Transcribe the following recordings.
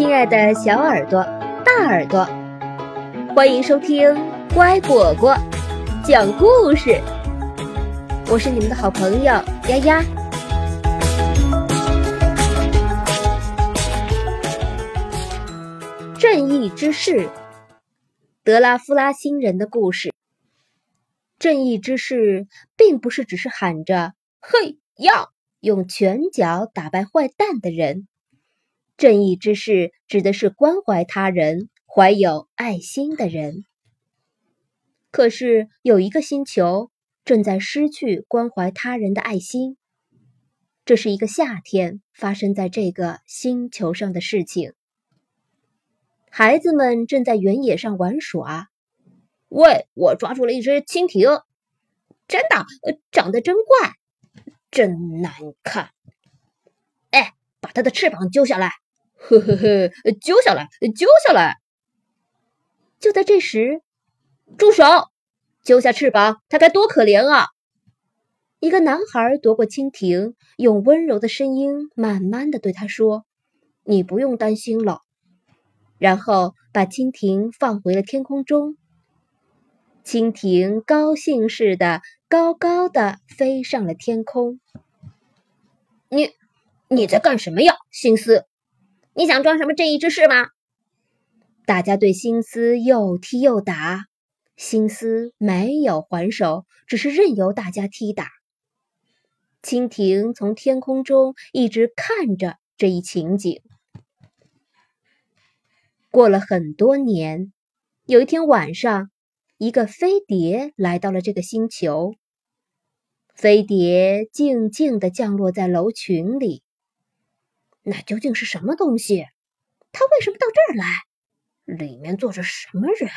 亲爱的小耳朵、大耳朵，欢迎收听乖果果讲故事。我是你们的好朋友丫丫。正义之士，德拉夫拉星人的故事。正义之士并不是只是喊着“嘿呀”，用拳脚打败坏蛋的人。正义之士指的是关怀他人、怀有爱心的人。可是有一个星球正在失去关怀他人的爱心。这是一个夏天发生在这个星球上的事情。孩子们正在原野上玩耍。喂，我抓住了一只蜻蜓，真的，长得真怪，真难看。哎，把它的翅膀揪下来。呵呵呵，揪下来，揪下来！就在这时，住手！揪下翅膀，它该多可怜啊！一个男孩夺过蜻蜓，用温柔的声音慢慢的对他说：“你不用担心了。”然后把蜻蜓放回了天空中。蜻蜓高兴似的高高的飞上了天空。你，你在干什么呀，心思？你想装什么正义之士吗？大家对心思又踢又打，心思没有还手，只是任由大家踢打。蜻蜓从天空中一直看着这一情景。过了很多年，有一天晚上，一个飞碟来到了这个星球。飞碟静静地降落在楼群里。那究竟是什么东西？它为什么到这儿来？里面坐着什么人？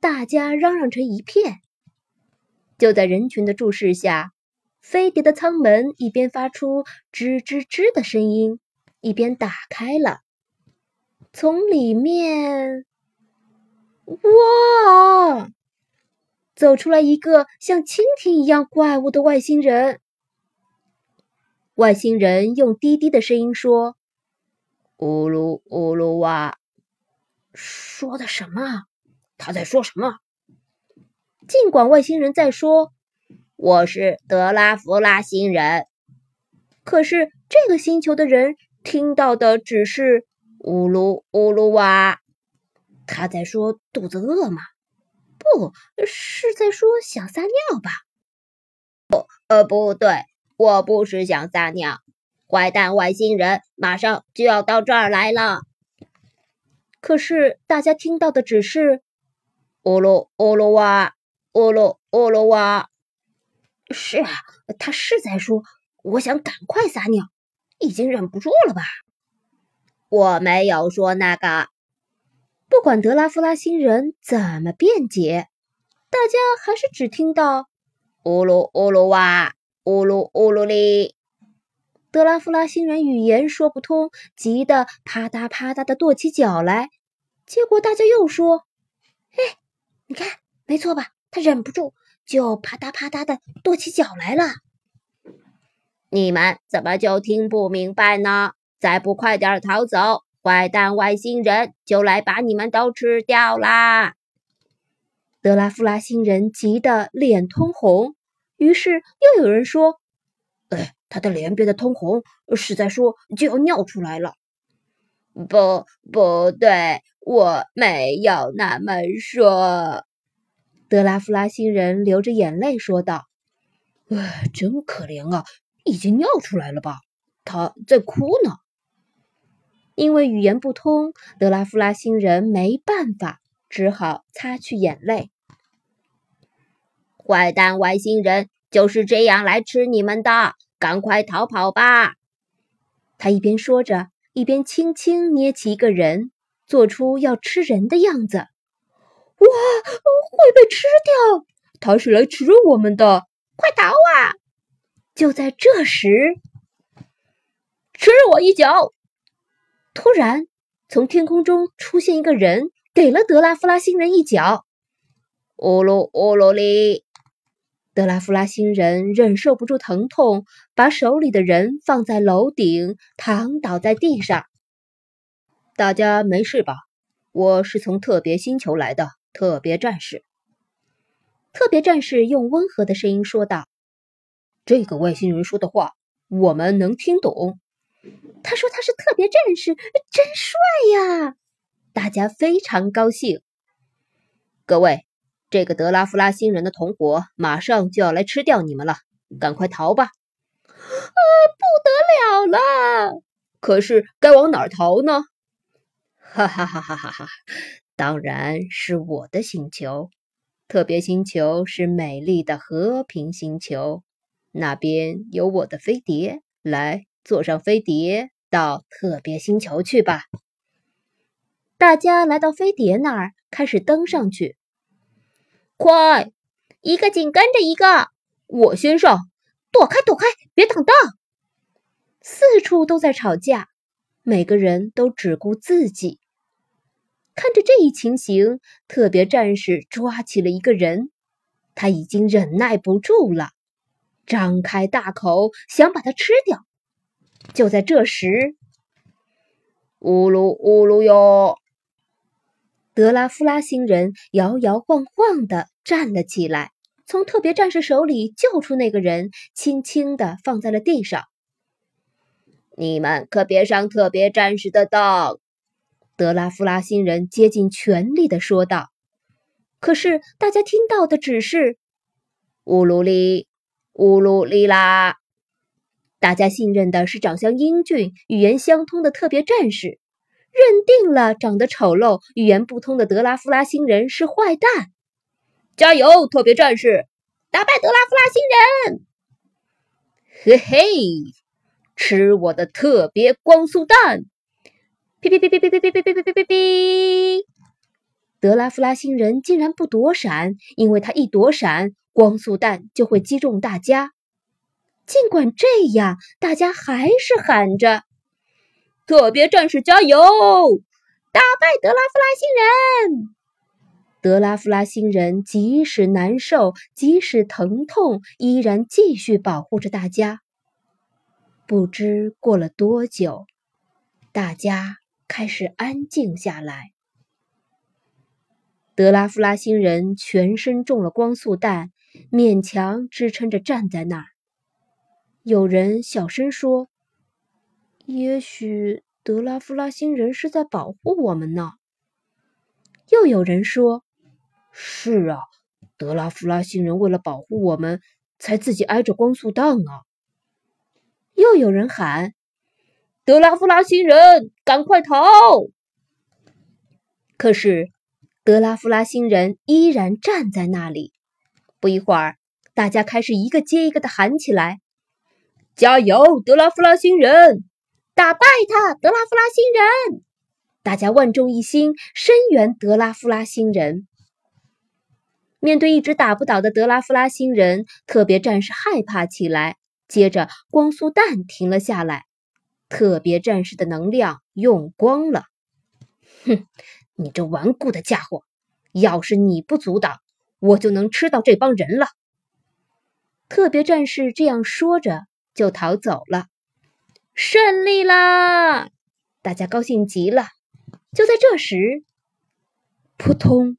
大家嚷嚷成一片。就在人群的注视下，飞碟的舱门一边发出吱吱吱的声音，一边打开了。从里面，哇，走出来一个像蜻蜓一样怪物的外星人。外星人用低低的声音说：“乌鲁乌鲁哇，说的什么？他在说什么？”尽管外星人在说：“我是德拉弗拉星人。”可是这个星球的人听到的只是“乌鲁乌鲁哇”。他在说肚子饿吗？不是在说想撒尿吧？不，呃，不对。我不是想撒尿，坏蛋外星人马上就要到这儿来了。可是大家听到的只是“呜噜呜噜哇，呜噜呜噜哇”。是啊，他是在说我想赶快撒尿，已经忍不住了吧？我没有说那个。不管德拉夫拉星人怎么辩解，大家还是只听到“呜噜呜噜哇”。呜噜呜噜哩！德拉夫拉星人语言说不通，急得啪嗒啪嗒的跺起脚来。结果大家又说：“哎，你看，没错吧？他忍不住就啪嗒啪嗒的跺起脚来了。”你们怎么就听不明白呢？再不快点逃走，坏蛋外星人就来把你们都吃掉啦！德拉夫拉星人急得脸通红。于是又有人说：“哎，他的脸变得通红，是在说就要尿出来了。”不，不对，我没有那么说。德拉夫拉星人流着眼泪说道：“哎，真可怜啊，已经尿出来了吧？他在哭呢。”因为语言不通，德拉夫拉星人没办法，只好擦去眼泪。坏蛋外星人就是这样来吃你们的，赶快逃跑吧！他一边说着，一边轻轻捏起一个人，做出要吃人的样子。哇，会被吃掉！他是来吃我们的，快逃啊！就在这时，吃我一脚！突然，从天空中出现一个人，给了德拉夫拉星人一脚。乌鲁乌鲁哩！德拉夫拉星人忍受不住疼痛，把手里的人放在楼顶，躺倒在地上。大家没事吧？我是从特别星球来的特别战士。特别战士用温和的声音说道：“这个外星人说的话，我们能听懂。”他说他是特别战士，真帅呀！大家非常高兴。各位，这个德拉夫拉星人的同伙马上就要来吃掉你们了，赶快逃吧！啊，不得了了！可是该往哪儿逃呢？哈哈哈哈哈哈！当然是我的星球，特别星球是美丽的和平星球，那边有我的飞碟，来坐上飞碟到特别星球去吧。大家来到飞碟那儿，开始登上去。快，一个紧跟着一个，我先上，躲开躲开，别挡道！四处都在吵架，每个人都只顾自己。看着这一情形，特别战士抓起了一个人，他已经忍耐不住了，张开大口想把他吃掉。就在这时，呜噜呜噜哟！德拉夫拉星人摇摇晃晃的站了起来，从特别战士手里救出那个人，轻轻的放在了地上。你们可别上特别战士的当！德拉夫拉星人竭尽全力的说道：“可是大家听到的只是‘乌鲁里，乌鲁里啦’。大家信任的是长相英俊、语言相通的特别战士，认定了长得丑陋、语言不通的德拉夫拉星人是坏蛋。加油，特别战士，打败德拉夫拉星人！嘿嘿，吃我的特别光速弹！”哔哔哔哔哔哔哔哔哔哔哔哔！德拉夫拉星人竟然不躲闪，因为他一躲闪，光速弹就会击中大家。尽管这样，大家还是喊着：“特别战士加油，打败德拉夫拉星人！”德拉夫拉星人即使难受，即使疼痛，依然继续保护着大家。不知过了多久，大家。开始安静下来。德拉夫拉星人全身中了光速弹，勉强支撑着站在那儿。有人小声说：“也许德拉夫拉星人是在保护我们呢。”又有人说：“是啊，德拉夫拉星人为了保护我们，才自己挨着光速弹啊。”又有人喊。德拉夫拉星人，赶快逃！可是，德拉夫拉星人依然站在那里。不一会儿，大家开始一个接一个的喊起来：“加油，德拉夫拉星人！打败他，德拉夫拉星人！”大家万众一心，声援德拉夫拉星人。面对一直打不倒的德拉夫拉星人，特别战士害怕起来。接着，光速弹停了下来。特别战士的能量用光了，哼！你这顽固的家伙，要是你不阻挡，我就能吃到这帮人了。特别战士这样说着，就逃走了。胜利啦！大家高兴极了。就在这时，扑通！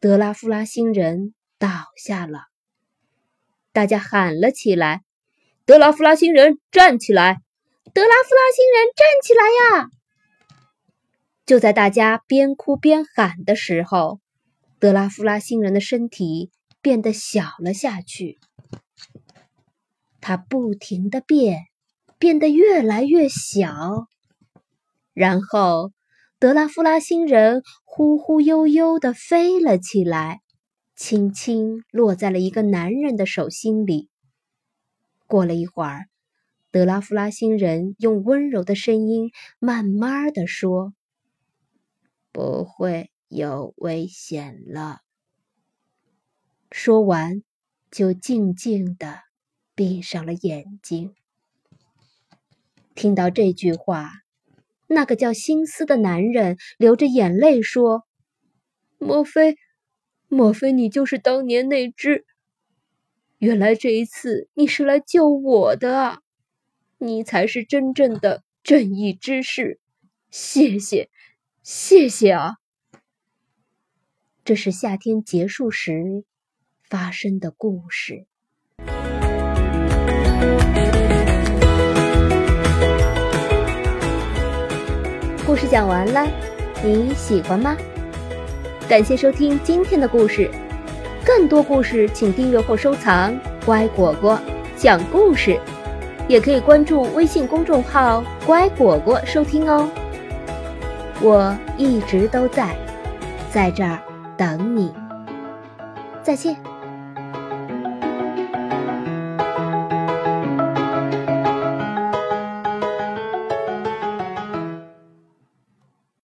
德拉夫拉星人倒下了。大家喊了起来：“德拉夫拉星人，站起来！”德拉夫拉星人，站起来呀！就在大家边哭边喊的时候，德拉夫拉星人的身体变得小了下去。他不停的变，变得越来越小。然后，德拉夫拉星人忽忽悠悠的飞了起来，轻轻落在了一个男人的手心里。过了一会儿。德拉夫拉星人用温柔的声音慢慢的说：“不会有危险了。”说完，就静静的闭上了眼睛。听到这句话，那个叫心思的男人流着眼泪说：“莫非，莫非你就是当年那只？原来这一次你是来救我的啊！”你才是真正的正义之士，谢谢，谢谢啊！这是夏天结束时发生的故事。故事讲完了，你喜欢吗？感谢收听今天的故事，更多故事请订阅或收藏。乖果果讲故事，也可以关注微信公众号“乖果果”收听哦。我一直都在，在这儿等你。再见。